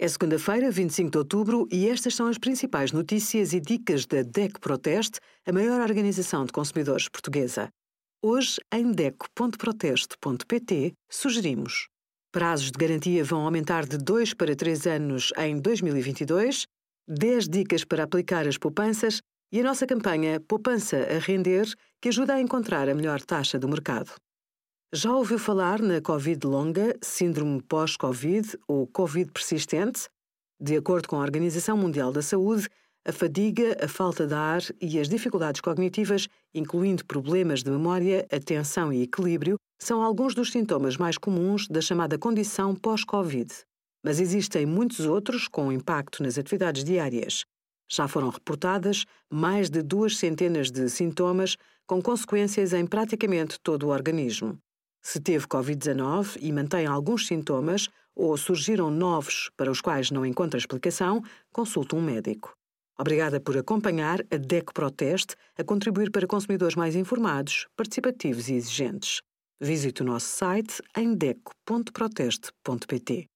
É segunda-feira, 25 de outubro, e estas são as principais notícias e dicas da DEC Proteste, a maior organização de consumidores portuguesa. Hoje, em DEC.proteste.pt, sugerimos: prazos de garantia vão aumentar de 2 para 3 anos em 2022, 10 dicas para aplicar as poupanças e a nossa campanha Poupança a Render, que ajuda a encontrar a melhor taxa do mercado. Já ouviu falar na Covid longa, síndrome pós-Covid ou Covid persistente? De acordo com a Organização Mundial da Saúde, a fadiga, a falta de ar e as dificuldades cognitivas, incluindo problemas de memória, atenção e equilíbrio, são alguns dos sintomas mais comuns da chamada condição pós-Covid. Mas existem muitos outros com impacto nas atividades diárias. Já foram reportadas mais de duas centenas de sintomas com consequências em praticamente todo o organismo. Se teve Covid-19 e mantém alguns sintomas ou surgiram novos para os quais não encontra explicação, consulte um médico. Obrigada por acompanhar a DECO Proteste a contribuir para consumidores mais informados, participativos e exigentes. Visite o nosso site em deco.proteste.pt.